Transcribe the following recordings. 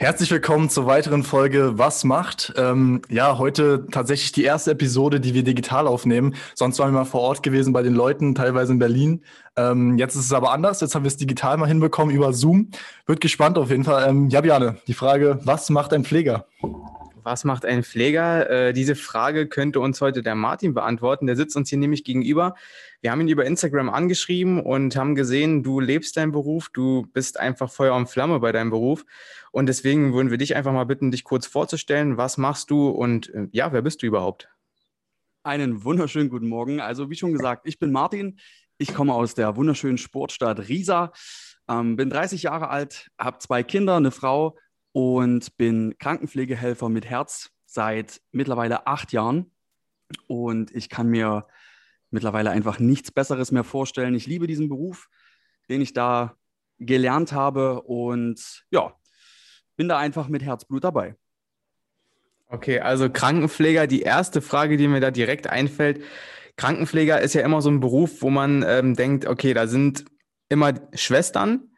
Herzlich willkommen zur weiteren Folge Was macht? Ähm, ja, heute tatsächlich die erste Episode, die wir digital aufnehmen. Sonst waren wir mal vor Ort gewesen bei den Leuten, teilweise in Berlin. Ähm, jetzt ist es aber anders. Jetzt haben wir es digital mal hinbekommen über Zoom. Wird gespannt auf jeden Fall. Ähm, ja, Bjane, die Frage, was macht ein Pfleger? Was macht ein Pfleger? Äh, diese Frage könnte uns heute der Martin beantworten. Der sitzt uns hier nämlich gegenüber. Wir haben ihn über Instagram angeschrieben und haben gesehen, du lebst deinen Beruf, du bist einfach Feuer und Flamme bei deinem Beruf. Und deswegen würden wir dich einfach mal bitten, dich kurz vorzustellen. Was machst du und äh, ja, wer bist du überhaupt? Einen wunderschönen guten Morgen. Also wie schon gesagt, ich bin Martin. Ich komme aus der wunderschönen Sportstadt Riesa, ähm, bin 30 Jahre alt, habe zwei Kinder, eine Frau und bin Krankenpflegehelfer mit Herz seit mittlerweile acht Jahren. Und ich kann mir mittlerweile einfach nichts Besseres mehr vorstellen. Ich liebe diesen Beruf, den ich da gelernt habe und ja, bin da einfach mit Herzblut dabei. Okay, also Krankenpfleger, die erste Frage, die mir da direkt einfällt. Krankenpfleger ist ja immer so ein Beruf, wo man ähm, denkt, okay, da sind immer Schwestern,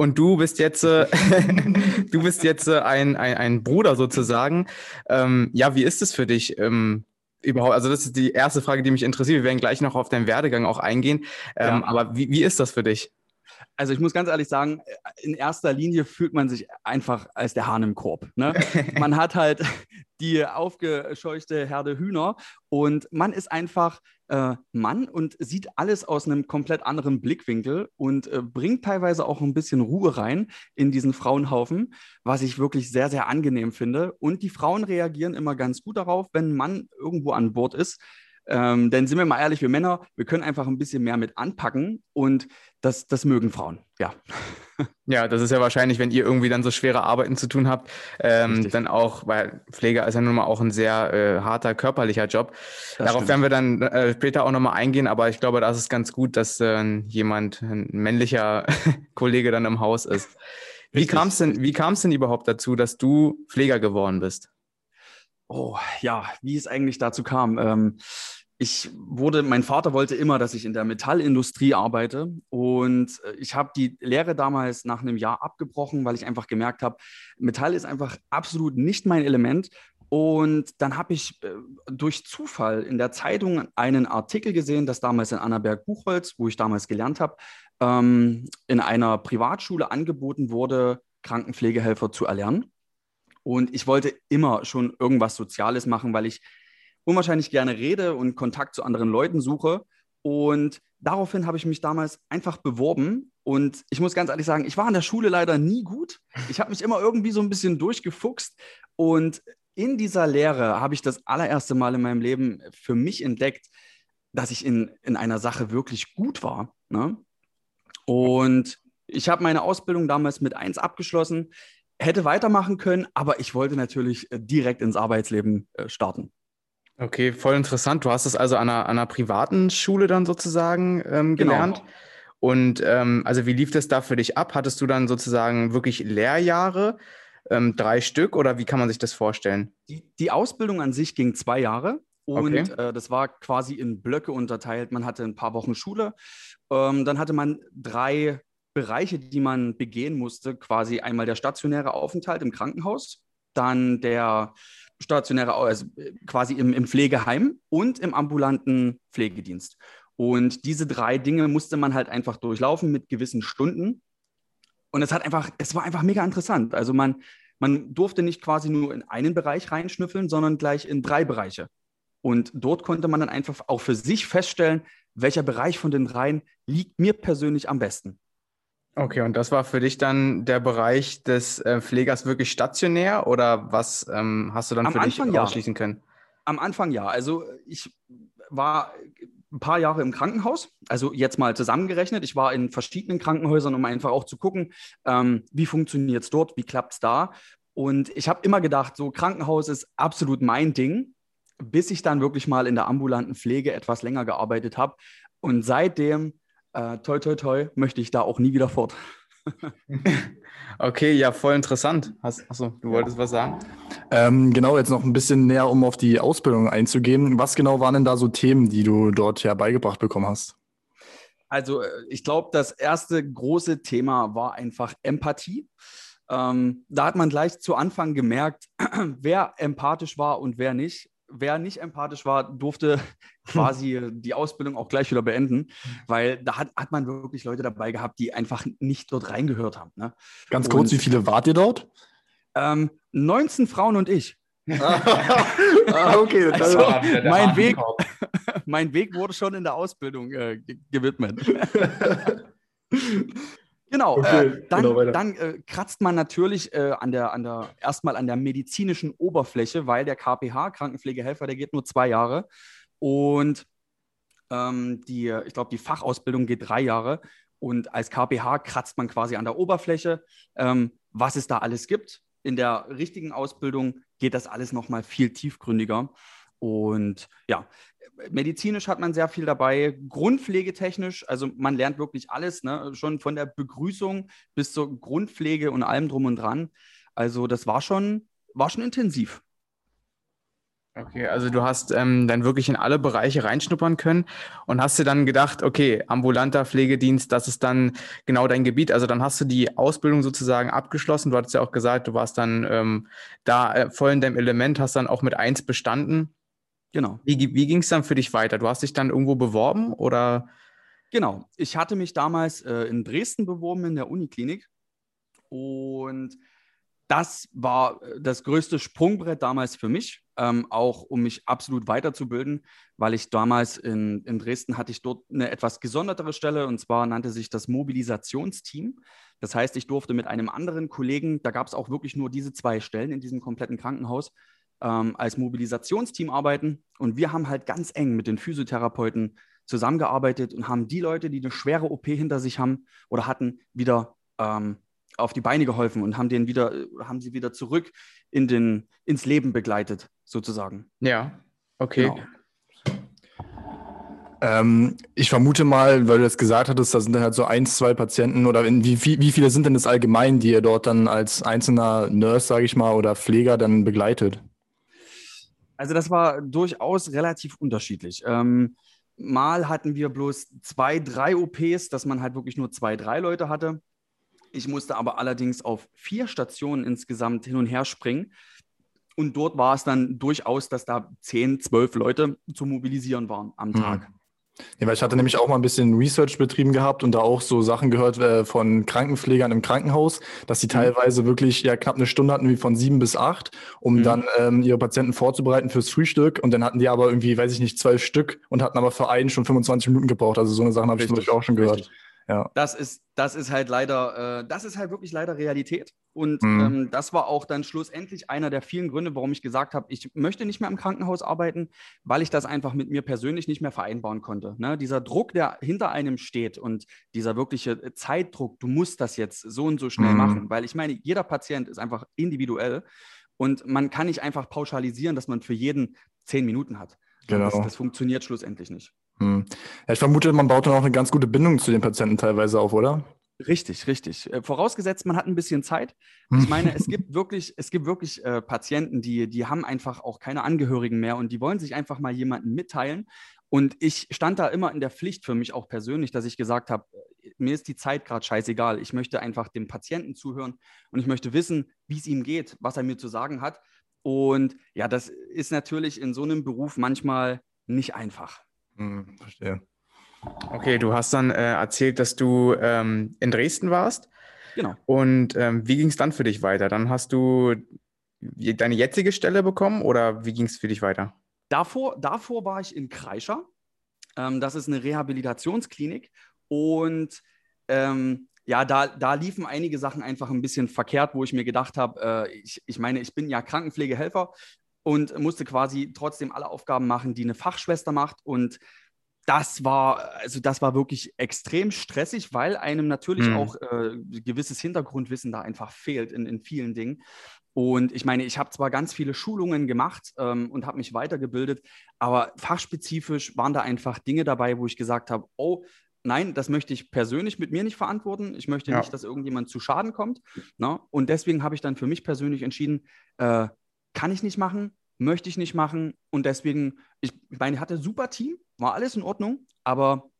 und du bist jetzt, äh, du bist jetzt äh, ein, ein, ein Bruder sozusagen. Ähm, ja, wie ist es für dich? Ähm, überhaupt, also das ist die erste Frage, die mich interessiert. Wir werden gleich noch auf deinen Werdegang auch eingehen. Ähm, ja. Aber wie, wie ist das für dich? Also ich muss ganz ehrlich sagen, in erster Linie fühlt man sich einfach als der Hahn im Korb. Ne? man hat halt die aufgescheuchte Herde Hühner und man ist einfach äh, Mann und sieht alles aus einem komplett anderen Blickwinkel und äh, bringt teilweise auch ein bisschen Ruhe rein in diesen Frauenhaufen, was ich wirklich sehr, sehr angenehm finde. Und die Frauen reagieren immer ganz gut darauf, wenn ein Mann irgendwo an Bord ist. Ähm, denn sind wir mal ehrlich, wir Männer, wir können einfach ein bisschen mehr mit anpacken und das, das mögen Frauen, ja. Ja, das ist ja wahrscheinlich, wenn ihr irgendwie dann so schwere Arbeiten zu tun habt, ähm, dann auch, weil Pfleger ist ja nun mal auch ein sehr äh, harter körperlicher Job. Das Darauf stimmt. werden wir dann äh, später auch nochmal eingehen, aber ich glaube, das ist ganz gut, dass äh, jemand, ein männlicher Kollege dann im Haus ist. Wie kam es denn, wie denn überhaupt dazu, dass du Pfleger geworden bist? Oh, ja, wie es eigentlich dazu kam. Ähm, ich wurde, mein Vater wollte immer, dass ich in der Metallindustrie arbeite. Und äh, ich habe die Lehre damals nach einem Jahr abgebrochen, weil ich einfach gemerkt habe, Metall ist einfach absolut nicht mein Element. Und dann habe ich äh, durch Zufall in der Zeitung einen Artikel gesehen, das damals in Annaberg-Buchholz, wo ich damals gelernt habe, ähm, in einer Privatschule angeboten wurde, Krankenpflegehelfer zu erlernen. Und ich wollte immer schon irgendwas Soziales machen, weil ich unwahrscheinlich gerne rede und Kontakt zu anderen Leuten suche. Und daraufhin habe ich mich damals einfach beworben. Und ich muss ganz ehrlich sagen, ich war in der Schule leider nie gut. Ich habe mich immer irgendwie so ein bisschen durchgefuchst. Und in dieser Lehre habe ich das allererste Mal in meinem Leben für mich entdeckt, dass ich in, in einer Sache wirklich gut war. Ne? Und ich habe meine Ausbildung damals mit 1 abgeschlossen, hätte weitermachen können, aber ich wollte natürlich direkt ins Arbeitsleben äh, starten. Okay, voll interessant. Du hast es also an einer, an einer privaten Schule dann sozusagen ähm, genau. gelernt. Genau. Und ähm, also wie lief das da für dich ab? Hattest du dann sozusagen wirklich Lehrjahre, ähm, drei Stück oder wie kann man sich das vorstellen? Die, die Ausbildung an sich ging zwei Jahre. Und okay. äh, das war quasi in Blöcke unterteilt. Man hatte ein paar Wochen Schule. Ähm, dann hatte man drei Bereiche, die man begehen musste. Quasi einmal der stationäre Aufenthalt im Krankenhaus, dann der stationäre, also äh, quasi im, im Pflegeheim und im ambulanten Pflegedienst. Und diese drei Dinge musste man halt einfach durchlaufen mit gewissen Stunden. Und es hat einfach, es war einfach mega interessant. Also man, man durfte nicht quasi nur in einen Bereich reinschnüffeln, sondern gleich in drei Bereiche. Und dort konnte man dann einfach auch für sich feststellen, welcher Bereich von den dreien liegt mir persönlich am besten. Okay, und das war für dich dann der Bereich des äh, Pflegers wirklich stationär oder was ähm, hast du dann Am für Anfang dich ja. ausschließen können? Am Anfang ja. Also ich war ein paar Jahre im Krankenhaus, also jetzt mal zusammengerechnet. Ich war in verschiedenen Krankenhäusern, um einfach auch zu gucken, ähm, wie funktioniert es dort, wie klappt es da. Und ich habe immer gedacht, so Krankenhaus ist absolut mein Ding, bis ich dann wirklich mal in der ambulanten Pflege etwas länger gearbeitet habe. Und seitdem äh, toi, toi, toi, möchte ich da auch nie wieder fort. okay, ja, voll interessant. achso, du wolltest was sagen? Ähm, genau, jetzt noch ein bisschen näher, um auf die Ausbildung einzugehen. Was genau waren denn da so Themen, die du dort ja beigebracht bekommen hast? Also, äh, ich glaube, das erste große Thema war einfach Empathie. Ähm, da hat man gleich zu Anfang gemerkt, wer empathisch war und wer nicht. Wer nicht empathisch war, durfte quasi die Ausbildung auch gleich wieder beenden, weil da hat, hat man wirklich Leute dabei gehabt, die einfach nicht dort reingehört haben. Ne? Ganz kurz, und, wie viele wart ihr dort? Ähm, 19 Frauen und ich. ah, okay, also, mein, Weg, mein Weg wurde schon in der Ausbildung äh, gewidmet. Genau, okay, äh, dann, genau dann äh, kratzt man natürlich äh, an der, an der, erstmal an der medizinischen Oberfläche, weil der KPH, Krankenpflegehelfer, der geht nur zwei Jahre. Und ähm, die, ich glaube, die Fachausbildung geht drei Jahre. Und als KPH kratzt man quasi an der Oberfläche, ähm, was es da alles gibt. In der richtigen Ausbildung geht das alles nochmal viel tiefgründiger. Und ja, medizinisch hat man sehr viel dabei, grundpflegetechnisch, also man lernt wirklich alles, ne? schon von der Begrüßung bis zur Grundpflege und allem drum und dran. Also das war schon, war schon intensiv. Okay, also du hast ähm, dann wirklich in alle Bereiche reinschnuppern können und hast dir dann gedacht, okay, ambulanter Pflegedienst, das ist dann genau dein Gebiet. Also dann hast du die Ausbildung sozusagen abgeschlossen. Du hattest ja auch gesagt, du warst dann ähm, da äh, voll in deinem Element, hast dann auch mit eins bestanden. Genau. Wie, wie ging es dann für dich weiter? Du hast dich dann irgendwo beworben oder? Genau. Ich hatte mich damals äh, in Dresden beworben in der Uniklinik und das war äh, das größte Sprungbrett damals für mich, ähm, auch um mich absolut weiterzubilden, weil ich damals in, in Dresden hatte ich dort eine etwas gesondertere Stelle und zwar nannte sich das Mobilisationsteam. Das heißt, ich durfte mit einem anderen Kollegen, da gab es auch wirklich nur diese zwei Stellen in diesem kompletten Krankenhaus, ähm, als Mobilisationsteam arbeiten. Und wir haben halt ganz eng mit den Physiotherapeuten zusammengearbeitet und haben die Leute, die eine schwere OP hinter sich haben oder hatten, wieder ähm, auf die Beine geholfen und haben den wieder, haben sie wieder zurück in den, ins Leben begleitet, sozusagen. Ja, okay. Genau. Ähm, ich vermute mal, weil du das gesagt hattest, da sind dann halt so ein, zwei Patienten oder in, wie, wie viele sind denn das allgemein, die ihr dort dann als einzelner Nurse, sage ich mal, oder Pfleger dann begleitet? Also das war durchaus relativ unterschiedlich. Ähm, mal hatten wir bloß zwei, drei OPs, dass man halt wirklich nur zwei, drei Leute hatte. Ich musste aber allerdings auf vier Stationen insgesamt hin und her springen. Und dort war es dann durchaus, dass da zehn, zwölf Leute zu mobilisieren waren am mhm. Ja, weil ich hatte nämlich auch mal ein bisschen Research betrieben gehabt und da auch so Sachen gehört äh, von Krankenpflegern im Krankenhaus, dass sie mhm. teilweise wirklich ja knapp eine Stunde hatten, wie von sieben bis acht, um mhm. dann ähm, ihre Patienten vorzubereiten fürs Frühstück. Und dann hatten die aber irgendwie, weiß ich nicht, zwölf Stück und hatten aber für einen schon 25 Minuten gebraucht. Also so eine Sachen habe ich Beispiel auch schon gehört. Richtig. Ja. Das ist, das ist halt leider, äh, das ist halt wirklich leider Realität. Und mhm. ähm, das war auch dann schlussendlich einer der vielen Gründe, warum ich gesagt habe, ich möchte nicht mehr im Krankenhaus arbeiten, weil ich das einfach mit mir persönlich nicht mehr vereinbaren konnte. Ne? Dieser Druck, der hinter einem steht und dieser wirkliche Zeitdruck, du musst das jetzt so und so schnell mhm. machen, weil ich meine, jeder Patient ist einfach individuell und man kann nicht einfach pauschalisieren, dass man für jeden zehn Minuten hat. Genau. Das, das funktioniert schlussendlich nicht. Hm. Ja, ich vermute, man baut dann auch eine ganz gute Bindung zu den Patienten teilweise auf, oder? Richtig, richtig. Äh, vorausgesetzt, man hat ein bisschen Zeit. Ich meine, es gibt wirklich, es gibt wirklich äh, Patienten, die, die haben einfach auch keine Angehörigen mehr und die wollen sich einfach mal jemanden mitteilen. Und ich stand da immer in der Pflicht für mich auch persönlich, dass ich gesagt habe, äh, mir ist die Zeit gerade scheißegal. Ich möchte einfach dem Patienten zuhören und ich möchte wissen, wie es ihm geht, was er mir zu sagen hat. Und ja, das ist natürlich in so einem Beruf manchmal nicht einfach. Hm, verstehe. Okay, du hast dann äh, erzählt, dass du ähm, in Dresden warst. Genau. Und ähm, wie ging es dann für dich weiter? Dann hast du deine jetzige Stelle bekommen oder wie ging es für dich weiter? Davor, davor war ich in Kreischer. Ähm, das ist eine Rehabilitationsklinik. Und ähm, ja, da, da liefen einige Sachen einfach ein bisschen verkehrt, wo ich mir gedacht habe, äh, ich, ich meine, ich bin ja Krankenpflegehelfer und musste quasi trotzdem alle Aufgaben machen, die eine Fachschwester macht. Und das war, also das war wirklich extrem stressig, weil einem natürlich mhm. auch äh, gewisses Hintergrundwissen da einfach fehlt in, in vielen Dingen. Und ich meine, ich habe zwar ganz viele Schulungen gemacht ähm, und habe mich weitergebildet, aber fachspezifisch waren da einfach Dinge dabei, wo ich gesagt habe, oh, nein, das möchte ich persönlich mit mir nicht verantworten. Ich möchte ja. nicht, dass irgendjemand zu Schaden kommt. Ne? Und deswegen habe ich dann für mich persönlich entschieden, äh, kann ich nicht machen, möchte ich nicht machen. Und deswegen, ich meine, ich hatte ein super Team, war alles in Ordnung, aber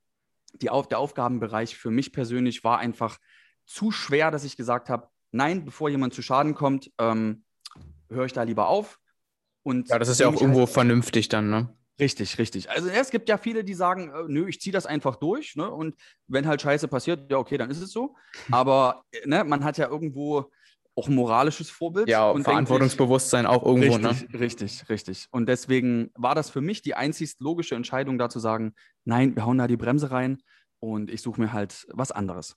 die, der Aufgabenbereich für mich persönlich war einfach zu schwer, dass ich gesagt habe, nein, bevor jemand zu Schaden kommt, ähm, höre ich da lieber auf. Und ja, das ist ja auch irgendwo halt vernünftig dann, ne? Richtig, richtig. Also es gibt ja viele, die sagen, äh, nö, ich ziehe das einfach durch, ne? Und wenn halt Scheiße passiert, ja, okay, dann ist es so. Aber ne, man hat ja irgendwo auch ein moralisches Vorbild. Ja, und Verantwortungsbewusstsein auch irgendwo. Richtig, ne? richtig, richtig. Und deswegen war das für mich die einzig logische Entscheidung, da zu sagen, nein, wir hauen da die Bremse rein und ich suche mir halt was anderes.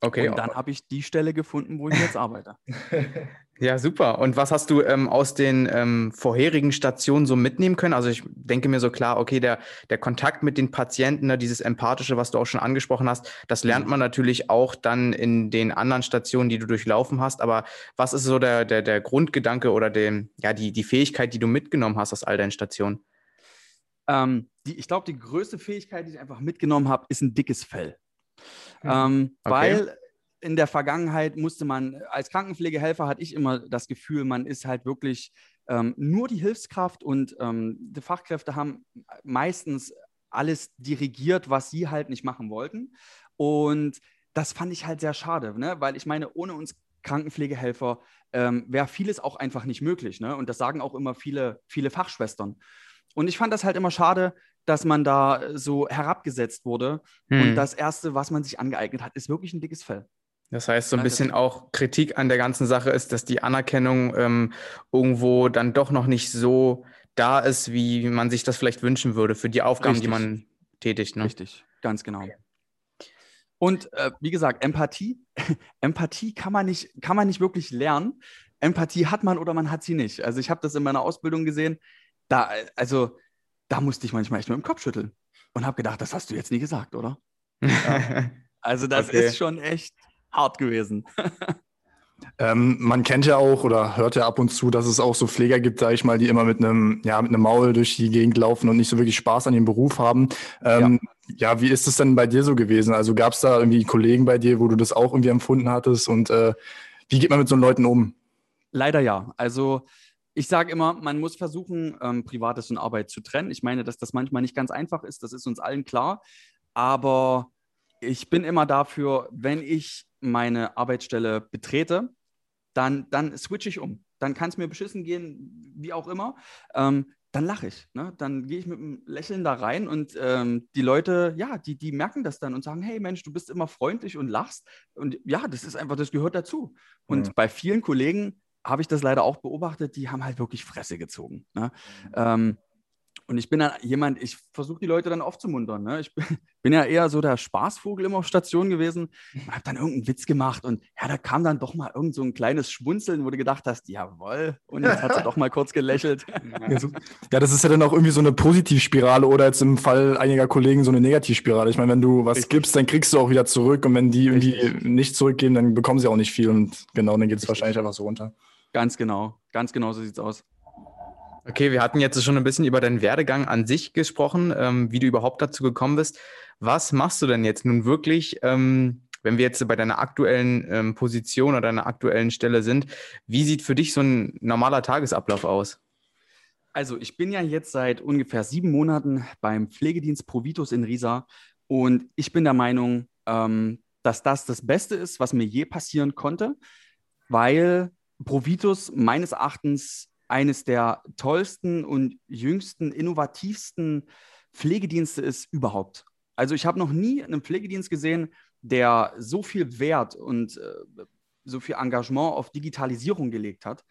Okay. Und dann habe ich die Stelle gefunden, wo ich jetzt arbeite. Ja, super. Und was hast du ähm, aus den ähm, vorherigen Stationen so mitnehmen können? Also ich denke mir so klar, okay, der, der Kontakt mit den Patienten, ne, dieses Empathische, was du auch schon angesprochen hast, das lernt mhm. man natürlich auch dann in den anderen Stationen, die du durchlaufen hast. Aber was ist so der, der, der Grundgedanke oder den, ja, die, die Fähigkeit, die du mitgenommen hast aus all deinen Stationen? Ähm, die, ich glaube, die größte Fähigkeit, die ich einfach mitgenommen habe, ist ein dickes Fell. Mhm. Ähm, okay. Weil in der Vergangenheit musste man, als Krankenpflegehelfer hatte ich immer das Gefühl, man ist halt wirklich ähm, nur die Hilfskraft und ähm, die Fachkräfte haben meistens alles dirigiert, was sie halt nicht machen wollten. Und das fand ich halt sehr schade, ne? weil ich meine, ohne uns Krankenpflegehelfer ähm, wäre vieles auch einfach nicht möglich. Ne? Und das sagen auch immer viele, viele Fachschwestern. Und ich fand das halt immer schade, dass man da so herabgesetzt wurde. Hm. Und das Erste, was man sich angeeignet hat, ist wirklich ein dickes Fell. Das heißt, so ein bisschen auch Kritik an der ganzen Sache ist, dass die Anerkennung ähm, irgendwo dann doch noch nicht so da ist, wie man sich das vielleicht wünschen würde für die Aufgaben, Richtig. die man tätigt. Ne? Richtig, ganz genau. Und äh, wie gesagt, Empathie, Empathie kann man, nicht, kann man nicht wirklich lernen. Empathie hat man oder man hat sie nicht. Also ich habe das in meiner Ausbildung gesehen. Da, also, da musste ich manchmal echt nur im Kopf schütteln und habe gedacht, das hast du jetzt nie gesagt, oder? Ja. Also das okay. ist schon echt hart gewesen. Ähm, man kennt ja auch oder hört ja ab und zu, dass es auch so Pfleger gibt, sag ich mal, die immer mit einem, ja, mit einem Maul durch die Gegend laufen und nicht so wirklich Spaß an ihrem Beruf haben. Ähm, ja. ja. wie ist es denn bei dir so gewesen? Also gab es da irgendwie Kollegen bei dir, wo du das auch irgendwie empfunden hattest und äh, wie geht man mit so Leuten um? Leider ja. Also ich sage immer, man muss versuchen, ähm, Privates und Arbeit zu trennen. Ich meine, dass das manchmal nicht ganz einfach ist, das ist uns allen klar. Aber ich bin immer dafür, wenn ich meine Arbeitsstelle betrete, dann, dann switche ich um. Dann kann es mir beschissen gehen, wie auch immer. Ähm, dann lache ich. Ne? Dann gehe ich mit einem Lächeln da rein und ähm, die Leute, ja, die, die merken das dann und sagen, hey Mensch, du bist immer freundlich und lachst. Und ja, das ist einfach, das gehört dazu. Und mhm. bei vielen Kollegen habe ich das leider auch beobachtet, die haben halt wirklich Fresse gezogen. Ne? Mhm. Ähm, und ich bin dann jemand, ich versuche die Leute dann aufzumuntern. Ne? Ich bin, ja eher so der Spaßvogel immer auf Station gewesen und habe dann irgendeinen Witz gemacht. Und ja, da kam dann doch mal irgend so ein kleines Schmunzeln, wo du gedacht hast, jawohl. Und jetzt hat sie doch mal kurz gelächelt. Ja, das ist ja dann auch irgendwie so eine Positivspirale oder jetzt im Fall einiger Kollegen so eine Negativspirale. Ich meine, wenn du was Richtig. gibst, dann kriegst du auch wieder zurück. Und wenn die irgendwie Richtig. nicht zurückgeben, dann bekommen sie auch nicht viel. Und genau, dann geht es wahrscheinlich einfach so runter. Ganz genau. Ganz genau so sieht es aus. Okay, wir hatten jetzt schon ein bisschen über deinen Werdegang an sich gesprochen, ähm, wie du überhaupt dazu gekommen bist. Was machst du denn jetzt nun wirklich, ähm, wenn wir jetzt bei deiner aktuellen ähm, Position oder deiner aktuellen Stelle sind? Wie sieht für dich so ein normaler Tagesablauf aus? Also, ich bin ja jetzt seit ungefähr sieben Monaten beim Pflegedienst Provitus in Riesa und ich bin der Meinung, ähm, dass das das Beste ist, was mir je passieren konnte, weil Provitus meines Erachtens eines der tollsten und jüngsten, innovativsten Pflegedienste ist überhaupt. Also ich habe noch nie einen Pflegedienst gesehen, der so viel Wert und äh, so viel Engagement auf Digitalisierung gelegt hat.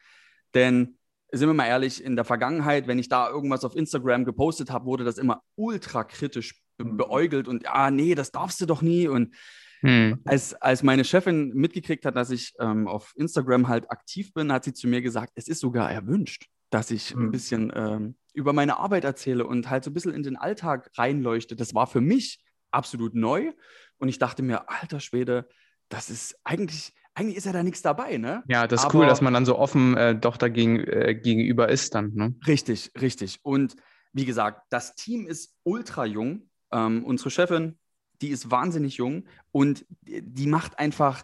Denn sind wir mal ehrlich, in der Vergangenheit, wenn ich da irgendwas auf Instagram gepostet habe, wurde das immer ultra kritisch mhm. beäugelt und ah, nee, das darfst du doch nie. Und hm. Als, als meine Chefin mitgekriegt hat, dass ich ähm, auf Instagram halt aktiv bin, hat sie zu mir gesagt, es ist sogar erwünscht, dass ich hm. ein bisschen ähm, über meine Arbeit erzähle und halt so ein bisschen in den Alltag reinleuchte. Das war für mich absolut neu und ich dachte mir, alter Schwede, das ist eigentlich, eigentlich ist ja da nichts dabei, ne? Ja, das ist Aber, cool, dass man dann so offen äh, doch dagegen äh, gegenüber ist dann, ne? Richtig, richtig. Und wie gesagt, das Team ist ultra jung. Ähm, unsere Chefin, die ist wahnsinnig jung und die macht einfach,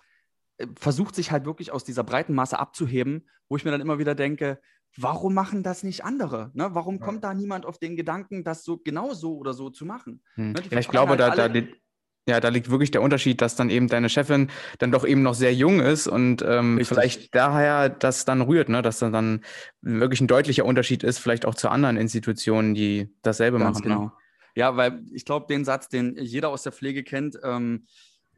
äh, versucht sich halt wirklich aus dieser breiten Masse abzuheben, wo ich mir dann immer wieder denke, warum machen das nicht andere? Ne? Warum ja. kommt da niemand auf den Gedanken, das so genau so oder so zu machen? Hm. Ne? Ja, ich glaube, halt da, da, ja, da liegt wirklich der Unterschied, dass dann eben deine Chefin dann doch eben noch sehr jung ist und ähm, vielleicht daher das dann rührt, ne? dass dann, dann wirklich ein deutlicher Unterschied ist, vielleicht auch zu anderen Institutionen, die dasselbe Ganz machen. Ne? Genau. Ja, weil ich glaube, den Satz, den jeder aus der Pflege kennt, ähm,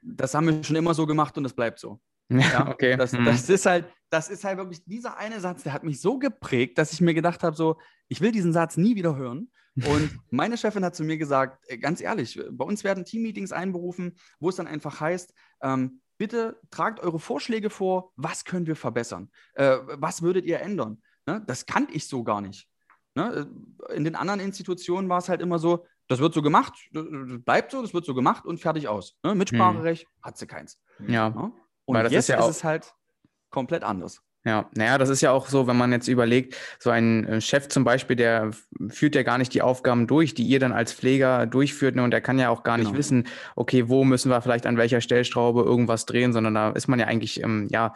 das haben wir schon immer so gemacht und das bleibt so. Ja, okay. Das, mhm. das, ist halt, das ist halt wirklich dieser eine Satz, der hat mich so geprägt, dass ich mir gedacht habe, so, ich will diesen Satz nie wieder hören. Und meine Chefin hat zu mir gesagt, äh, ganz ehrlich, bei uns werden Teammeetings einberufen, wo es dann einfach heißt, ähm, bitte tragt eure Vorschläge vor, was können wir verbessern? Äh, was würdet ihr ändern? Ne? Das kannte ich so gar nicht. Ne? In den anderen Institutionen war es halt immer so, das wird so gemacht, bleibt so, das wird so gemacht und fertig aus. Ne? Mitspracherecht hm. hat sie keins. Ja. Ne? Und Weil das jetzt ist, ja ist es halt komplett anders. Ja, naja, das ist ja auch so, wenn man jetzt überlegt, so ein äh, Chef zum Beispiel, der führt ja gar nicht die Aufgaben durch, die ihr dann als Pfleger durchführt, ne, und der kann ja auch gar genau. nicht wissen, okay, wo müssen wir vielleicht an welcher Stellschraube irgendwas drehen, sondern da ist man ja eigentlich, ähm, ja,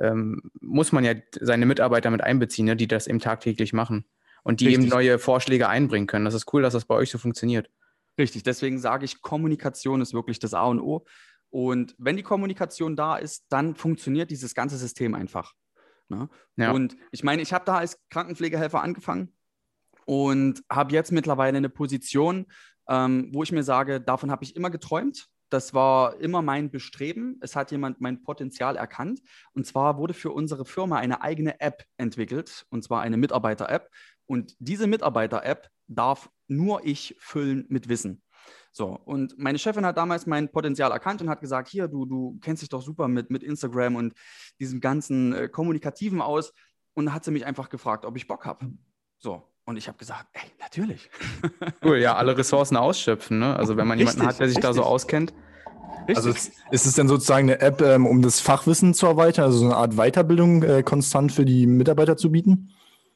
ähm, muss man ja seine Mitarbeiter mit einbeziehen, ne, die das eben tagtäglich machen und die Richtig. eben neue Vorschläge einbringen können. Das ist cool, dass das bei euch so funktioniert. Richtig, deswegen sage ich, Kommunikation ist wirklich das A und O. Und wenn die Kommunikation da ist, dann funktioniert dieses ganze System einfach. Ne? Ja. Und ich meine, ich habe da als Krankenpflegehelfer angefangen und habe jetzt mittlerweile eine Position, ähm, wo ich mir sage, davon habe ich immer geträumt. Das war immer mein Bestreben. Es hat jemand mein Potenzial erkannt. Und zwar wurde für unsere Firma eine eigene App entwickelt, und zwar eine Mitarbeiter-App. Und diese Mitarbeiter-App darf nur ich füllen mit Wissen. So, und meine Chefin hat damals mein Potenzial erkannt und hat gesagt, hier, du, du kennst dich doch super mit, mit Instagram und diesem ganzen äh, Kommunikativen aus. Und hat sie mich einfach gefragt, ob ich Bock habe. So, und ich habe gesagt, ey, natürlich. Cool, ja, alle Ressourcen ausschöpfen. Ne? Also wenn man richtig, jemanden hat, der sich richtig. da so auskennt. Richtig. Also ist es denn sozusagen eine App, ähm, um das Fachwissen zu erweitern, also so eine Art Weiterbildung äh, konstant für die Mitarbeiter zu bieten?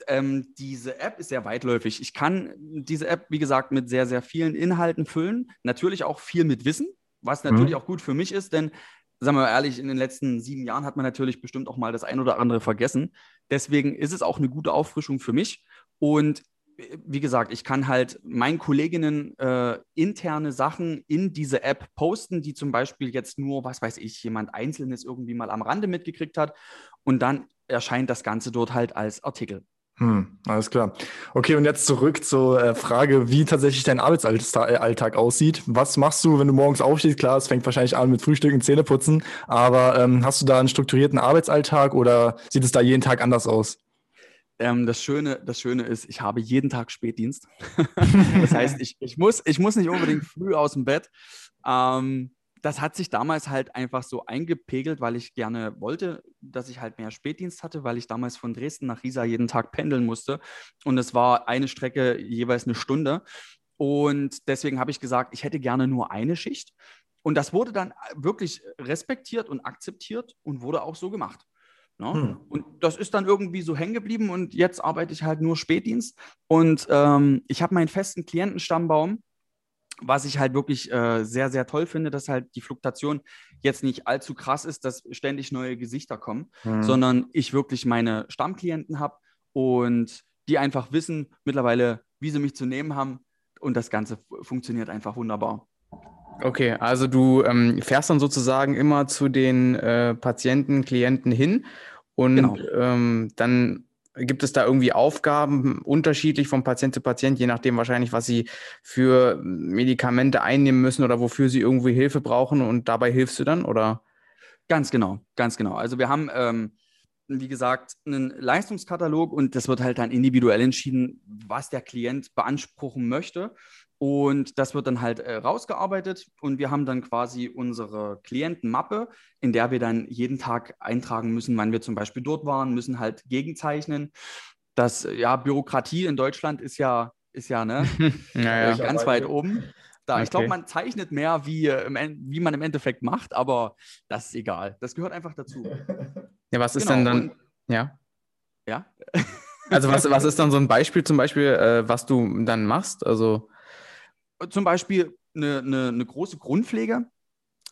Ähm, diese App ist sehr weitläufig. Ich kann diese App, wie gesagt, mit sehr, sehr vielen Inhalten füllen. Natürlich auch viel mit Wissen, was natürlich mhm. auch gut für mich ist, denn, sagen wir mal ehrlich, in den letzten sieben Jahren hat man natürlich bestimmt auch mal das ein oder andere vergessen. Deswegen ist es auch eine gute Auffrischung für mich. Und wie gesagt, ich kann halt meinen Kolleginnen äh, interne Sachen in diese App posten, die zum Beispiel jetzt nur, was weiß ich, jemand Einzelnes irgendwie mal am Rande mitgekriegt hat. Und dann erscheint das Ganze dort halt als Artikel. Hm, alles klar. Okay, und jetzt zurück zur äh, Frage, wie tatsächlich dein Arbeitsalltag äh, aussieht. Was machst du, wenn du morgens aufstehst? Klar, es fängt wahrscheinlich an mit Frühstücken, Zähneputzen, aber ähm, hast du da einen strukturierten Arbeitsalltag oder sieht es da jeden Tag anders aus? Ähm, das, Schöne, das Schöne ist, ich habe jeden Tag Spätdienst. das heißt, ich, ich, muss, ich muss nicht unbedingt früh aus dem Bett. Ähm, das hat sich damals halt einfach so eingepegelt, weil ich gerne wollte, dass ich halt mehr Spätdienst hatte, weil ich damals von Dresden nach Riesa jeden Tag pendeln musste. Und es war eine Strecke jeweils eine Stunde. Und deswegen habe ich gesagt, ich hätte gerne nur eine Schicht. Und das wurde dann wirklich respektiert und akzeptiert und wurde auch so gemacht. Ne? Hm. Und das ist dann irgendwie so hängen geblieben und jetzt arbeite ich halt nur Spätdienst. Und ähm, ich habe meinen festen Klientenstammbaum was ich halt wirklich äh, sehr, sehr toll finde, dass halt die Fluktuation jetzt nicht allzu krass ist, dass ständig neue Gesichter kommen, mhm. sondern ich wirklich meine Stammklienten habe und die einfach wissen mittlerweile, wie sie mich zu nehmen haben und das Ganze funktioniert einfach wunderbar. Okay, also du ähm, fährst dann sozusagen immer zu den äh, Patienten, Klienten hin und genau. ähm, dann Gibt es da irgendwie Aufgaben unterschiedlich von Patient zu Patient, je nachdem wahrscheinlich, was sie für Medikamente einnehmen müssen oder wofür sie irgendwie Hilfe brauchen und dabei hilfst du dann, oder? Ganz genau, ganz genau. Also wir haben, ähm, wie gesagt, einen Leistungskatalog und das wird halt dann individuell entschieden, was der Klient beanspruchen möchte. Und das wird dann halt äh, rausgearbeitet und wir haben dann quasi unsere Klientenmappe, in der wir dann jeden Tag eintragen müssen, wann wir zum Beispiel dort waren, müssen halt gegenzeichnen. Das, ja, Bürokratie in Deutschland ist ja, ist ja, ne, ja, ja. ganz weit oben. Da, okay. Ich glaube, man zeichnet mehr, wie, äh, wie man im Endeffekt macht, aber das ist egal. Das gehört einfach dazu. Ja, was ist genau. denn dann, ja? Ja. also was, was ist dann so ein Beispiel zum Beispiel, äh, was du dann machst? Also zum Beispiel eine, eine, eine große Grundpflege.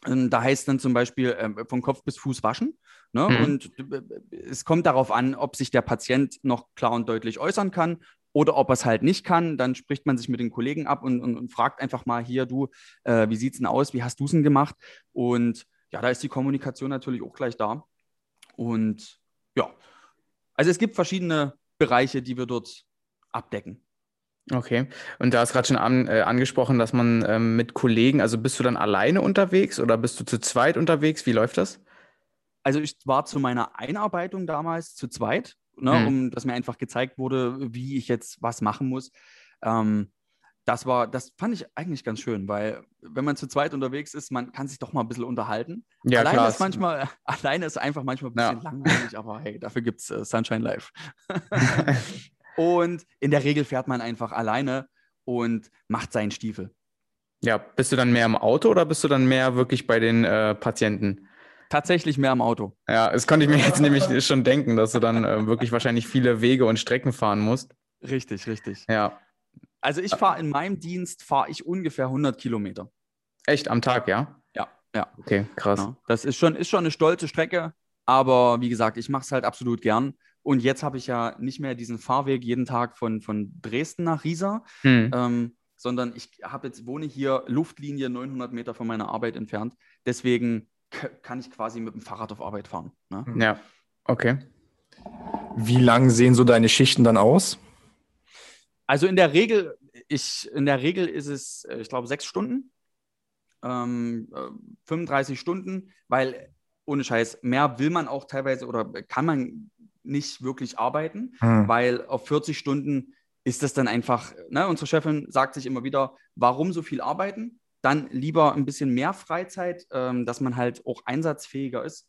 Ähm, da heißt dann zum Beispiel ähm, von Kopf bis Fuß waschen. Ne? Mhm. Und äh, es kommt darauf an, ob sich der Patient noch klar und deutlich äußern kann Oder ob er es halt nicht kann, dann spricht man sich mit den Kollegen ab und, und, und fragt einfach mal hier, du, äh, wie sieht es denn aus? Wie hast du es denn gemacht? Und ja, da ist die Kommunikation natürlich auch gleich da. Und ja, also es gibt verschiedene Bereiche, die wir dort abdecken. Okay. Und da hast gerade schon an, äh, angesprochen, dass man ähm, mit Kollegen, also bist du dann alleine unterwegs oder bist du zu zweit unterwegs? Wie läuft das? Also ich war zu meiner Einarbeitung damals zu zweit, ne, hm. um dass mir einfach gezeigt wurde, wie ich jetzt was machen muss. Ähm, das war, das fand ich eigentlich ganz schön, weil wenn man zu zweit unterwegs ist, man kann sich doch mal ein bisschen unterhalten. Ja, alleine klar. ist manchmal, alleine ist einfach manchmal ein bisschen ja. langweilig, aber hey, dafür gibt es äh, Sunshine Live. und in der Regel fährt man einfach alleine und macht seinen Stiefel. Ja, bist du dann mehr im Auto oder bist du dann mehr wirklich bei den äh, Patienten? Tatsächlich mehr im Auto. Ja, das konnte ich mir jetzt nämlich schon denken, dass du dann äh, wirklich wahrscheinlich viele Wege und Strecken fahren musst. Richtig, richtig. Ja. Also ich fahre in meinem Dienst, fahre ich ungefähr 100 Kilometer. Echt, am Tag, ja? Ja, ja. Okay, krass. Ja, das ist schon, ist schon eine stolze Strecke, aber wie gesagt, ich mache es halt absolut gern. Und jetzt habe ich ja nicht mehr diesen Fahrweg jeden Tag von, von Dresden nach Riesa, hm. ähm, sondern ich habe jetzt, wohne hier Luftlinie 900 Meter von meiner Arbeit entfernt. Deswegen kann ich quasi mit dem Fahrrad auf Arbeit fahren. Ne? Ja, okay. Wie lang sehen so deine Schichten dann aus? Also in der Regel, ich, in der Regel ist es, äh, ich glaube, sechs Stunden, ähm, 35 äh, Stunden, weil ohne Scheiß, mehr will man auch teilweise oder kann man nicht wirklich arbeiten, hm. weil auf 40 Stunden ist das dann einfach, ne, unsere Chefin sagt sich immer wieder, warum so viel arbeiten? Dann lieber ein bisschen mehr Freizeit, ähm, dass man halt auch einsatzfähiger ist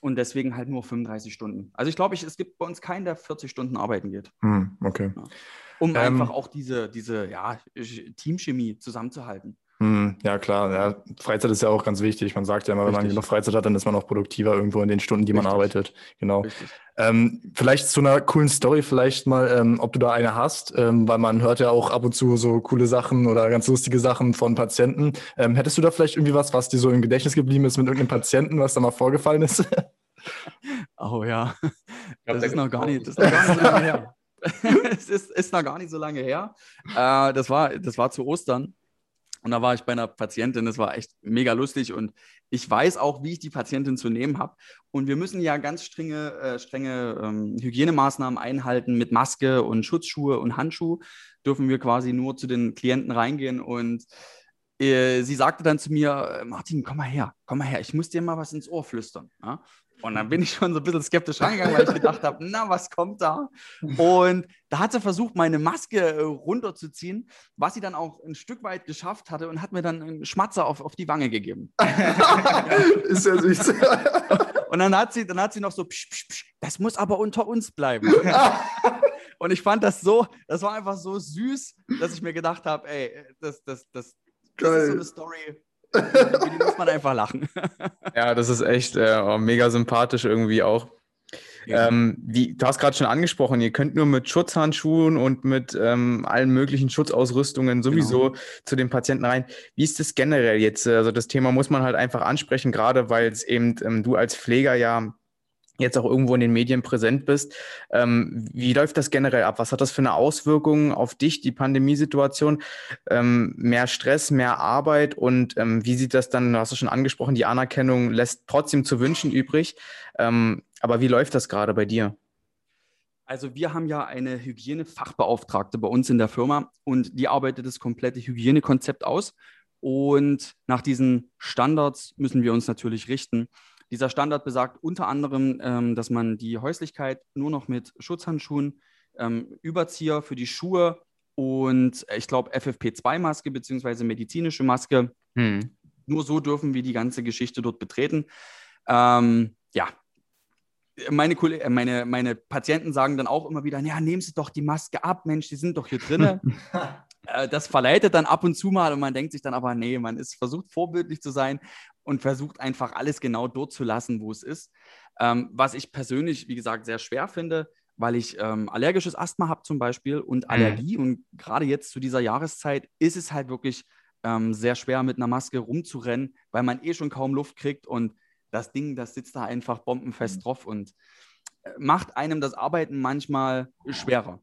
und deswegen halt nur 35 Stunden. Also ich glaube, es gibt bei uns keinen, der 40 Stunden arbeiten geht. Hm, okay. Ja. Um ähm, einfach auch diese, diese ja, Teamchemie zusammenzuhalten. Hm, ja, klar. Ja, Freizeit ist ja auch ganz wichtig. Man sagt ja immer, wenn Richtig. man genug Freizeit hat, dann ist man auch produktiver irgendwo in den Stunden, die Richtig. man arbeitet. Genau. Ähm, vielleicht zu einer coolen Story, vielleicht mal, ähm, ob du da eine hast, ähm, weil man hört ja auch ab und zu so coole Sachen oder ganz lustige Sachen von Patienten. Ähm, hättest du da vielleicht irgendwie was, was dir so im Gedächtnis geblieben ist mit irgendeinem Patienten, was da mal vorgefallen ist? oh ja. Das, ist noch gar nicht, das ist noch gar nicht so lange her. es ist, ist noch gar nicht so lange her. Äh, das, war, das war zu Ostern. Und da war ich bei einer Patientin, das war echt mega lustig und ich weiß auch, wie ich die Patientin zu nehmen habe. Und wir müssen ja ganz strenge, äh, strenge ähm, Hygienemaßnahmen einhalten mit Maske und Schutzschuhe und Handschuhe. Dürfen wir quasi nur zu den Klienten reingehen. Und äh, sie sagte dann zu mir, Martin, komm mal her, komm mal her, ich muss dir mal was ins Ohr flüstern. Ja? Und dann bin ich schon so ein bisschen skeptisch reingegangen, weil ich gedacht habe, na, was kommt da? Und da hat sie versucht, meine Maske äh, runterzuziehen, was sie dann auch ein Stück weit geschafft hatte und hat mir dann einen Schmatzer auf, auf die Wange gegeben. Ist ja süß. Und dann hat sie, dann hat sie noch so, psch, psch, psch, das muss aber unter uns bleiben. und ich fand das so, das war einfach so süß, dass ich mir gedacht habe, ey, das, das, das, das ist so eine Story, die muss man einfach lachen. ja, das ist echt äh, mega sympathisch irgendwie auch. Ja. Ähm, wie, du hast gerade schon angesprochen, ihr könnt nur mit Schutzhandschuhen und mit ähm, allen möglichen Schutzausrüstungen sowieso genau. zu den Patienten rein. Wie ist das generell jetzt? Also das Thema muss man halt einfach ansprechen, gerade weil es eben ähm, du als Pfleger ja jetzt auch irgendwo in den Medien präsent bist. Ähm, wie läuft das generell ab? Was hat das für eine Auswirkung auf dich, die Pandemiesituation? Ähm, mehr Stress, mehr Arbeit und ähm, wie sieht das dann, du hast es schon angesprochen, die Anerkennung lässt trotzdem zu wünschen übrig. Ähm, aber wie läuft das gerade bei dir? Also wir haben ja eine Hygienefachbeauftragte bei uns in der Firma und die arbeitet das komplette Hygienekonzept aus. Und nach diesen Standards müssen wir uns natürlich richten. Dieser Standard besagt unter anderem, ähm, dass man die Häuslichkeit nur noch mit Schutzhandschuhen, ähm, Überzieher für die Schuhe und äh, ich glaube FFP2-Maske bzw. medizinische Maske. Hm. Nur so dürfen wir die ganze Geschichte dort betreten. Ähm, ja, meine, äh, meine, meine Patienten sagen dann auch immer wieder, ja, nehmen Sie doch die Maske ab, Mensch, die sind doch hier drinnen. Äh, das verleitet dann ab und zu mal und man denkt sich dann aber, nee, man ist versucht vorbildlich zu sein und versucht einfach alles genau dort zu lassen, wo es ist. Ähm, was ich persönlich, wie gesagt, sehr schwer finde, weil ich ähm, allergisches Asthma habe zum Beispiel und mhm. Allergie. Mhm. Und gerade jetzt zu dieser Jahreszeit ist es halt wirklich ähm, sehr schwer, mit einer Maske rumzurennen, weil man eh schon kaum Luft kriegt und das Ding, das sitzt da einfach bombenfest mhm. drauf und äh, macht einem das Arbeiten manchmal schwerer.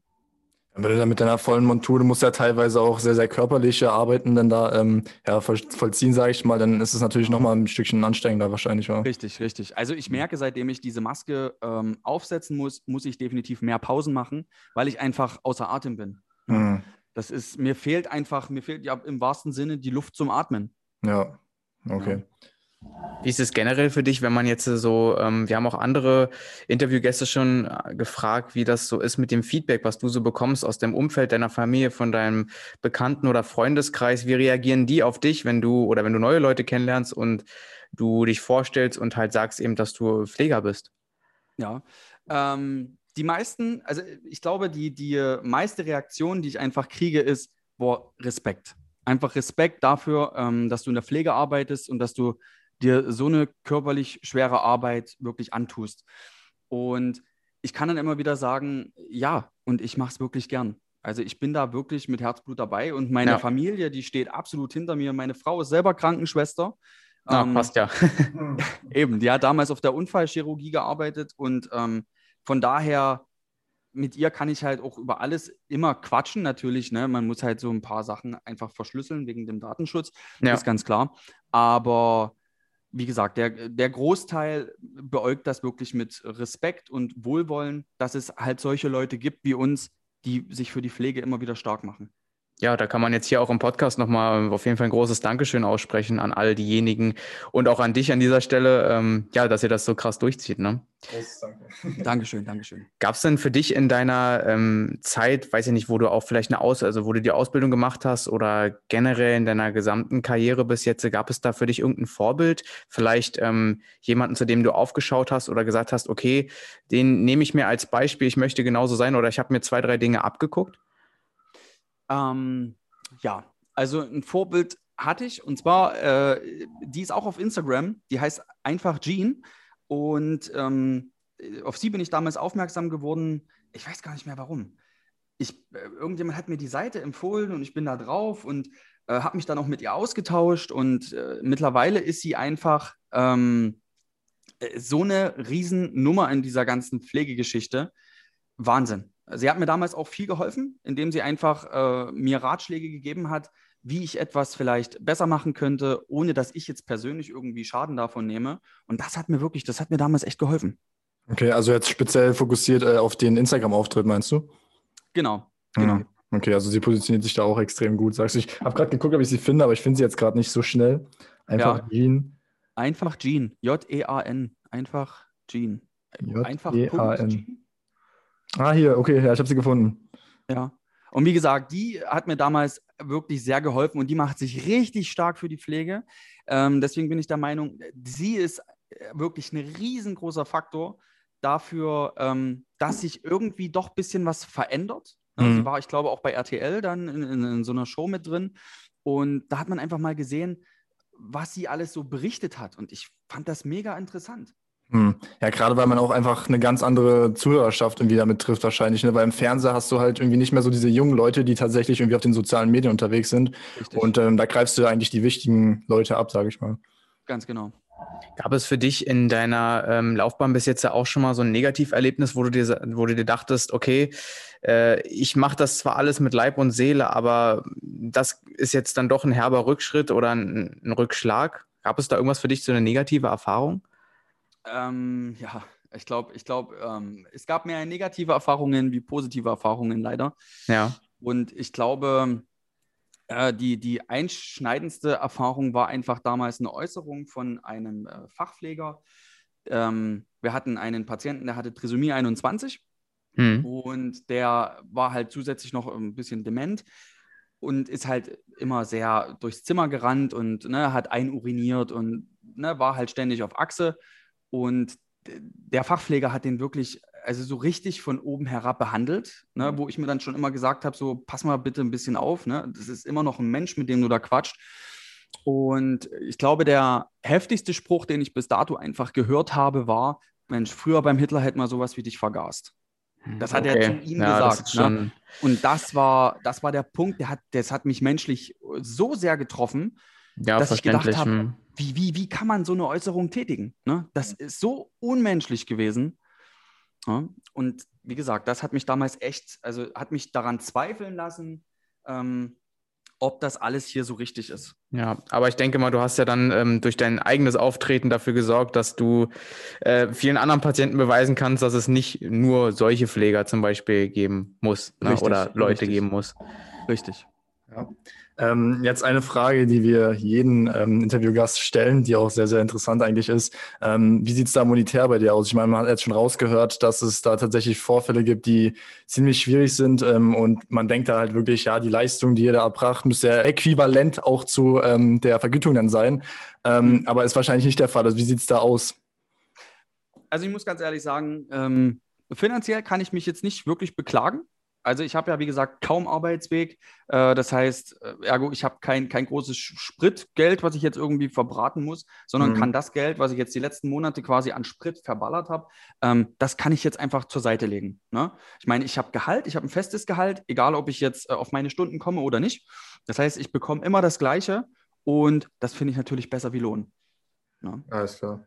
Wenn du da mit deiner vollen Montur, du musst ja teilweise auch sehr, sehr körperliche Arbeiten dann da ähm, ja, vollziehen, sage ich mal, dann ist es natürlich nochmal ein Stückchen anstrengender wahrscheinlich. Ja. Richtig, richtig. Also ich merke, seitdem ich diese Maske ähm, aufsetzen muss, muss ich definitiv mehr Pausen machen, weil ich einfach außer Atem bin. Mhm. Das ist, mir fehlt einfach, mir fehlt ja im wahrsten Sinne die Luft zum Atmen. Ja, okay. Ja. Wie ist es generell für dich, wenn man jetzt so, ähm, wir haben auch andere Interviewgäste schon äh, gefragt, wie das so ist mit dem Feedback, was du so bekommst aus dem Umfeld deiner Familie, von deinem Bekannten- oder Freundeskreis. Wie reagieren die auf dich, wenn du oder wenn du neue Leute kennenlernst und du dich vorstellst und halt sagst eben, dass du Pfleger bist? Ja, ähm, die meisten, also ich glaube, die, die meiste Reaktion, die ich einfach kriege, ist, boah, Respekt. Einfach Respekt dafür, ähm, dass du in der Pflege arbeitest und dass du dir so eine körperlich schwere Arbeit wirklich antust. Und ich kann dann immer wieder sagen, ja, und ich mache es wirklich gern. Also ich bin da wirklich mit Herzblut dabei und meine ja. Familie, die steht absolut hinter mir. Meine Frau ist selber Krankenschwester. Ah, ähm, passt ja. eben, die hat damals auf der Unfallchirurgie gearbeitet und ähm, von daher mit ihr kann ich halt auch über alles immer quatschen, natürlich. Ne? Man muss halt so ein paar Sachen einfach verschlüsseln wegen dem Datenschutz, ja. ist ganz klar. Aber wie gesagt, der, der Großteil beäugt das wirklich mit Respekt und Wohlwollen, dass es halt solche Leute gibt wie uns, die sich für die Pflege immer wieder stark machen. Ja, da kann man jetzt hier auch im Podcast nochmal auf jeden Fall ein großes Dankeschön aussprechen an all diejenigen und auch an dich an dieser Stelle, ähm, ja, dass ihr das so krass durchzieht. Ne? Großes Danke. Dankeschön, Dankeschön. Gab es denn für dich in deiner ähm, Zeit, weiß ich nicht, wo du auch vielleicht eine Aus, also wo du die Ausbildung gemacht hast oder generell in deiner gesamten Karriere bis jetzt, gab es da für dich irgendein Vorbild? Vielleicht ähm, jemanden, zu dem du aufgeschaut hast oder gesagt hast, okay, den nehme ich mir als Beispiel, ich möchte genauso sein oder ich habe mir zwei, drei Dinge abgeguckt? Ähm, ja, also ein Vorbild hatte ich und zwar, äh, die ist auch auf Instagram, die heißt einfach Jean und ähm, auf sie bin ich damals aufmerksam geworden. Ich weiß gar nicht mehr warum. Ich, äh, irgendjemand hat mir die Seite empfohlen und ich bin da drauf und äh, habe mich dann auch mit ihr ausgetauscht und äh, mittlerweile ist sie einfach ähm, äh, so eine Riesennummer in dieser ganzen Pflegegeschichte. Wahnsinn. Sie hat mir damals auch viel geholfen, indem sie einfach äh, mir Ratschläge gegeben hat, wie ich etwas vielleicht besser machen könnte, ohne dass ich jetzt persönlich irgendwie Schaden davon nehme. Und das hat mir wirklich, das hat mir damals echt geholfen. Okay, also jetzt speziell fokussiert äh, auf den Instagram-Auftritt, meinst du? Genau, genau. Hm. Okay, also sie positioniert sich da auch extrem gut, sagst du. Ich habe gerade geguckt, ob ich sie finde, aber ich finde sie jetzt gerade nicht so schnell. Einfach ja. Jean. Einfach Jean. J-E-A-N. Einfach Jean. J-E-A-N. Ah, hier, okay, ja, ich habe sie gefunden. Ja. Und wie gesagt, die hat mir damals wirklich sehr geholfen und die macht sich richtig stark für die Pflege. Ähm, deswegen bin ich der Meinung, sie ist wirklich ein riesengroßer Faktor dafür, ähm, dass sich irgendwie doch ein bisschen was verändert. Mhm. Sie war, ich glaube, auch bei RTL dann in, in, in so einer Show mit drin. Und da hat man einfach mal gesehen, was sie alles so berichtet hat. Und ich fand das mega interessant. Hm. Ja, gerade weil man auch einfach eine ganz andere Zuhörerschaft irgendwie damit trifft wahrscheinlich. Ne? Weil im Fernseher hast du halt irgendwie nicht mehr so diese jungen Leute, die tatsächlich irgendwie auf den sozialen Medien unterwegs sind. Richtig. Und ähm, da greifst du eigentlich die wichtigen Leute ab, sage ich mal. Ganz genau. Gab es für dich in deiner ähm, Laufbahn bis jetzt ja auch schon mal so ein Negativerlebnis, wo du dir, wo du dir dachtest, okay, äh, ich mache das zwar alles mit Leib und Seele, aber das ist jetzt dann doch ein herber Rückschritt oder ein, ein Rückschlag? Gab es da irgendwas für dich so eine negative Erfahrung? Ähm, ja, ich glaube, ich glaube, ähm, es gab mehr negative Erfahrungen wie positive Erfahrungen leider. Ja. Und ich glaube, äh, die, die einschneidendste Erfahrung war einfach damals eine Äußerung von einem äh, Fachpfleger. Ähm, wir hatten einen Patienten, der hatte Trisomie 21 hm. und der war halt zusätzlich noch ein bisschen dement und ist halt immer sehr durchs Zimmer gerannt und ne, hat einuriniert und ne, war halt ständig auf Achse. Und der Fachpfleger hat den wirklich, also so richtig von oben herab behandelt, ne, mhm. wo ich mir dann schon immer gesagt habe, so pass mal bitte ein bisschen auf, ne? das ist immer noch ein Mensch, mit dem du da quatscht. Und ich glaube, der heftigste Spruch, den ich bis dato einfach gehört habe, war, Mensch, früher beim Hitler hätte man sowas wie dich vergast. Das hat okay. er zu ihm ja, gesagt. Ne? Und das war, das war der Punkt, der hat, das hat mich menschlich so sehr getroffen, ja, dass ich gedacht habe, hm. Wie, wie, wie kann man so eine Äußerung tätigen? Ne? Das ist so unmenschlich gewesen. Ja? Und wie gesagt, das hat mich damals echt, also hat mich daran zweifeln lassen, ähm, ob das alles hier so richtig ist. Ja, aber ich denke mal, du hast ja dann ähm, durch dein eigenes Auftreten dafür gesorgt, dass du äh, vielen anderen Patienten beweisen kannst, dass es nicht nur solche Pfleger zum Beispiel geben muss ne? Richtig, oder Leute richtig. geben muss. Richtig. Ja. Ähm, jetzt eine Frage, die wir jeden ähm, Interviewgast stellen, die auch sehr, sehr interessant eigentlich ist. Ähm, wie sieht es da monetär bei dir aus? Ich meine, man hat jetzt schon rausgehört, dass es da tatsächlich Vorfälle gibt, die ziemlich schwierig sind ähm, und man denkt da halt wirklich, ja, die Leistung, die ihr da erbracht, müsste ja äquivalent auch zu ähm, der Vergütung dann sein. Ähm, aber ist wahrscheinlich nicht der Fall. Also wie sieht es da aus? Also ich muss ganz ehrlich sagen, finanziell kann ich mich jetzt nicht wirklich beklagen. Also ich habe ja, wie gesagt, kaum Arbeitsweg. Äh, das heißt, äh, ergo, ich habe kein, kein großes Spritgeld, was ich jetzt irgendwie verbraten muss, sondern Mhm. kann das Geld, was ich jetzt die letzten Monate quasi an Sprit verballert habe, ähm, das kann ich jetzt einfach zur Seite legen. Ne? Ich meine, ich habe Gehalt, ich habe ein festes Gehalt, egal ob ich jetzt äh, auf meine Stunden komme oder nicht. Das heißt, ich bekomme immer das Gleiche und das finde ich natürlich besser wie Lohn. Ne? Alles klar.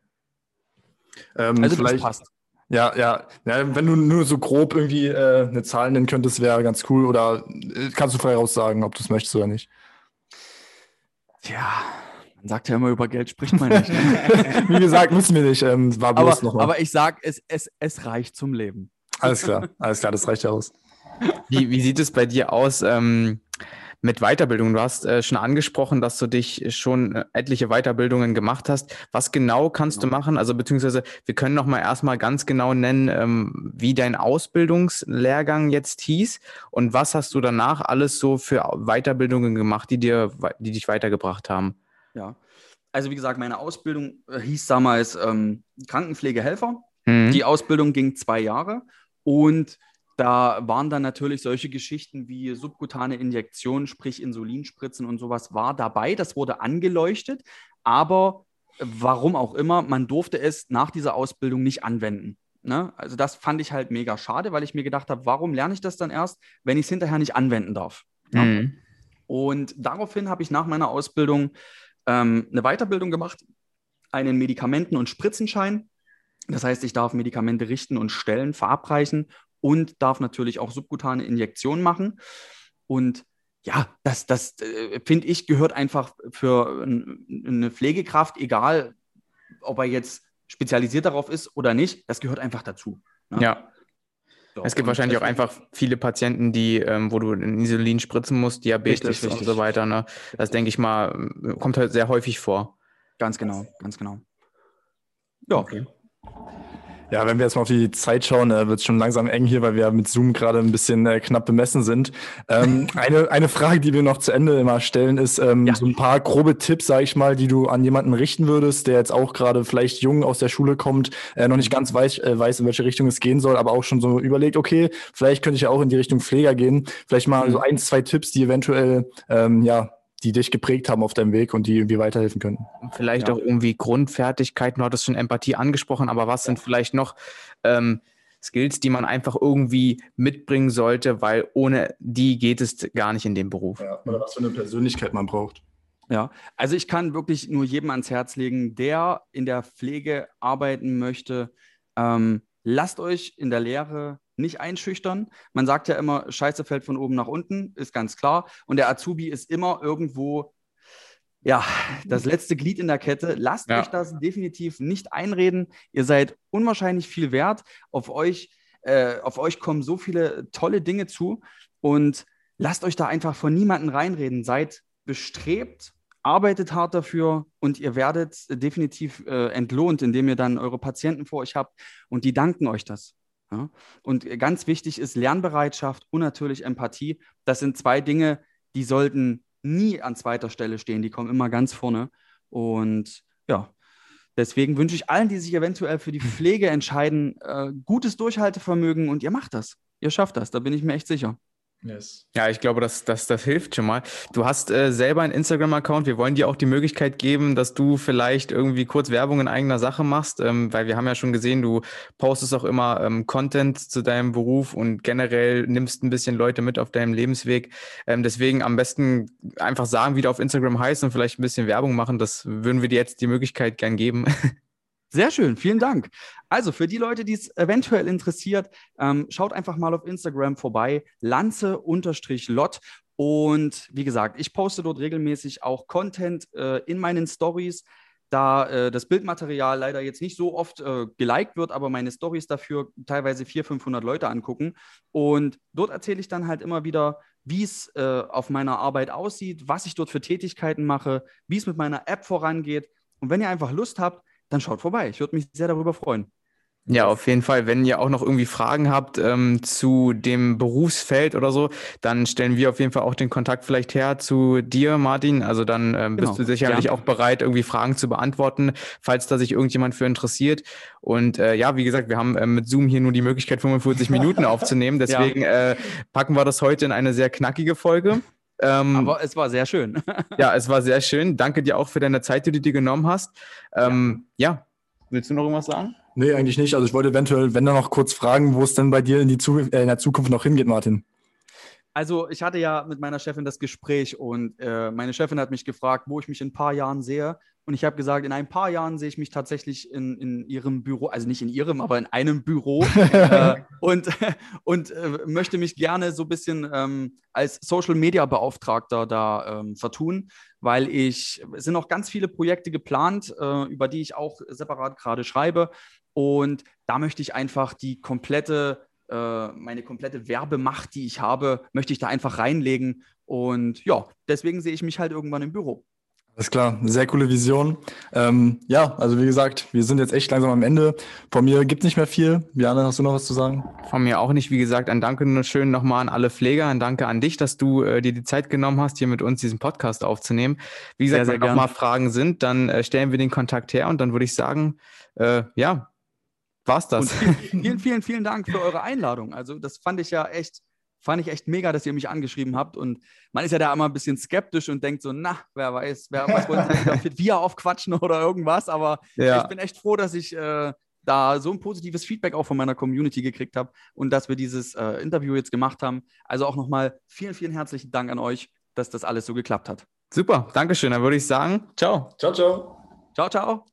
Ähm, Also vielleicht, das passt. Ja, ja, ja. Wenn du nur so grob irgendwie äh, eine Zahl nennen könntest, wäre ganz cool. Oder äh, kannst du frei raus sagen, ob du es möchtest oder nicht. Tja, man sagt ja immer, über Geld spricht man nicht. Wie gesagt, müssen wir nicht. Ähm, war bloß aber, nochmal. aber ich sage, es, es, es reicht zum Leben. Alles klar, alles klar, das reicht ja aus. Wie, wie sieht es bei dir aus ähm, mit Weiterbildung? Du hast äh, schon angesprochen, dass du dich schon äh, etliche Weiterbildungen gemacht hast. Was genau kannst du Genau. machen? Also beziehungsweise wir können noch mal erstmal ganz genau nennen, ähm, wie dein Ausbildungslehrgang jetzt hieß und was hast du danach alles so für Weiterbildungen gemacht, die dir, die dich weitergebracht haben? Ja. Also wie gesagt, meine Ausbildung äh, hieß damals ähm, Krankenpflegehelfer. Mhm. Die Ausbildung ging zwei Jahre und da waren dann natürlich solche Geschichten wie subkutane Injektionen, sprich Insulinspritzen und sowas war dabei. Das wurde angeleuchtet, aber warum auch immer, man durfte es nach dieser Ausbildung nicht anwenden. Ne? Also das fand ich halt mega schade, weil ich mir gedacht habe, warum lerne ich das dann erst, wenn ich es hinterher nicht anwenden darf? Ja? Mhm. Und daraufhin habe ich nach meiner Ausbildung ähm, eine Weiterbildung gemacht, einen Medikamenten- und Spritzenschein. Das heißt, ich darf Medikamente richten und stellen, verabreichen und darf natürlich auch subkutane Injektionen machen. Und ja, das, das äh, finde ich, gehört einfach für ein- eine Pflegekraft, egal ob er jetzt spezialisiert darauf ist oder nicht, das gehört einfach dazu. ne? Ja. So, Es gibt und wahrscheinlich auch einfach viele Patienten, die, ähm, wo du Insulin spritzen musst, Diabetes Richtig, und richtig. so weiter. Ne? Das denke ich mal, kommt halt sehr häufig vor. Ganz genau, ganz genau. Ja, Ja, wenn wir jetzt mal auf die Zeit schauen, äh, wird es schon langsam eng hier, weil wir mit Zoom gerade ein bisschen äh, knapp bemessen sind. Ähm, eine, eine Frage, die wir noch zu Ende immer stellen, ist ähm, Ja. so ein paar grobe Tipps, sage ich mal, die du an jemanden richten würdest, der jetzt auch gerade vielleicht jung aus der Schule kommt, äh, noch nicht ganz weiß, äh, weiß, in welche Richtung es gehen soll, aber auch schon so überlegt, okay, vielleicht könnte ich ja auch in die Richtung Pfleger gehen. Vielleicht mal Mhm. so ein, zwei Tipps, die eventuell, ähm, ja, die dich geprägt haben auf deinem Weg und die irgendwie weiterhelfen könnten. Vielleicht Ja. auch irgendwie Grundfertigkeiten. Du hattest schon Empathie angesprochen, aber was sind vielleicht noch ähm, Skills, die man einfach irgendwie mitbringen sollte, weil ohne die geht es gar nicht in dem Beruf. Ja, oder was für eine Persönlichkeit man braucht. Ja, also ich kann wirklich nur jedem ans Herz legen, der in der Pflege arbeiten möchte. Ähm, lasst euch in der Lehre nicht einschüchtern. Man sagt ja immer, Scheiße fällt von oben nach unten, ist ganz klar. Und der Azubi ist immer irgendwo, ja, das letzte Glied in der Kette. Lasst Ja. euch das definitiv nicht einreden. Ihr seid unwahrscheinlich viel wert. Auf euch, äh, auf euch kommen so viele tolle Dinge zu. Und lasst euch da einfach von niemandem reinreden. Seid bestrebt, arbeitet hart dafür und ihr werdet definitiv äh, entlohnt, indem ihr dann eure Patienten vor euch habt und die danken euch das. Ja? Und ganz wichtig ist Lernbereitschaft und natürlich Empathie. Das sind zwei Dinge, die sollten nie an zweiter Stelle stehen. Die kommen immer ganz vorne. Und ja, deswegen wünsche ich allen, die sich eventuell für die Pflege entscheiden, äh, gutes Durchhaltevermögen und ihr macht das. Ihr schafft das, da bin ich mir echt sicher. Yes. Ja, ich glaube, das, das, das hilft schon mal. Du hast äh, selber einen Instagram-Account. Wir wollen dir auch die Möglichkeit geben, dass du vielleicht irgendwie kurz Werbung in eigener Sache machst, ähm, weil wir haben ja schon gesehen, du postest auch immer ähm, Content zu deinem Beruf und generell nimmst ein bisschen Leute mit auf deinem Lebensweg. Ähm, deswegen am besten einfach sagen, wie du auf Instagram heißt und vielleicht ein bisschen Werbung machen. Das würden wir dir jetzt die Möglichkeit gern geben. Sehr schön, vielen Dank. Also für die Leute, die es eventuell interessiert, ähm, schaut einfach mal auf Instagram vorbei, lanze-lot. Und wie gesagt, ich poste dort regelmäßig auch Content äh, in meinen Stories da äh, das Bildmaterial leider jetzt nicht so oft äh, geliked wird, aber meine Stories dafür teilweise 400, 500 Leute angucken. Und dort erzähle ich dann halt immer wieder, wie es äh, auf meiner Arbeit aussieht, was ich dort für Tätigkeiten mache, wie es mit meiner App vorangeht. Und wenn ihr einfach Lust habt, dann schaut vorbei. Ich würde mich sehr darüber freuen. Ja, auf jeden Fall. Wenn ihr auch noch irgendwie Fragen habt ähm, zu dem Berufsfeld oder so, dann stellen wir auf jeden Fall auch den Kontakt vielleicht her zu dir, Martin. Also dann ähm, genau. bist du sicherlich ja. auch bereit, irgendwie Fragen zu beantworten, falls da sich irgendjemand für interessiert. Und äh, ja, wie gesagt, wir haben äh, mit Zoom hier nur die Möglichkeit, 45 Minuten aufzunehmen. Deswegen ja. äh, packen wir das heute in eine sehr knackige Folge. Ähm, Aber es war sehr schön. ja, es war sehr schön. Danke dir auch für deine Zeit, die du dir genommen hast. Ähm, ja. ja. Willst du noch irgendwas sagen? Nee, eigentlich nicht. Also ich wollte eventuell, wenn dann noch kurz fragen, wo es denn bei dir in, die Zu äh, in der Zukunft noch hingeht, Martin. Also ich hatte ja mit meiner Chefin das Gespräch und äh, meine Chefin hat mich gefragt, wo ich mich in ein paar Jahren sehe. Und ich habe gesagt, in ein paar Jahren sehe ich mich tatsächlich in, in ihrem Büro, also nicht in ihrem, aber in einem Büro äh, und, und äh, möchte mich gerne so ein bisschen ähm, als Social Media Beauftragter da ähm, vertun, weil ich, es sind noch ganz viele Projekte geplant, äh, über die ich auch separat gerade schreibe. Und da möchte ich einfach die komplette, äh, meine komplette Werbemacht, die ich habe, möchte ich da einfach reinlegen. Und ja, deswegen sehe ich mich halt irgendwann im Büro. Alles klar, sehr coole Vision. Ähm, ja, also wie gesagt, wir sind jetzt echt langsam am Ende. Von mir gibt es nicht mehr viel. Jana, hast du noch was zu sagen? Von mir auch nicht. Wie gesagt, ein Danke schön nochmal an alle Pfleger. Ein Danke an dich, dass du äh, dir die Zeit genommen hast, hier mit uns diesen Podcast aufzunehmen. Wie gesagt, sehr, sehr wenn nochmal Fragen sind, dann äh, stellen wir den Kontakt her und dann würde ich sagen, äh, ja, war's das. Und vielen, vielen, vielen Dank für eure Einladung. Also das fand ich ja echt fand ich echt mega, dass ihr mich angeschrieben habt. Und man ist ja da immer ein bisschen skeptisch und denkt so, na, wer weiß, wer, was wollen sie da mit wir aufquatschen oder irgendwas. Aber ja. ich bin echt froh, dass ich äh, da so ein positives Feedback auch von meiner Community gekriegt habe und dass wir dieses äh, Interview jetzt gemacht haben. Also auch nochmal vielen, vielen herzlichen Dank an euch, dass das alles so geklappt hat. Super, Dankeschön. Dann würde ich sagen, ciao. Ciao, ciao. Ciao, ciao.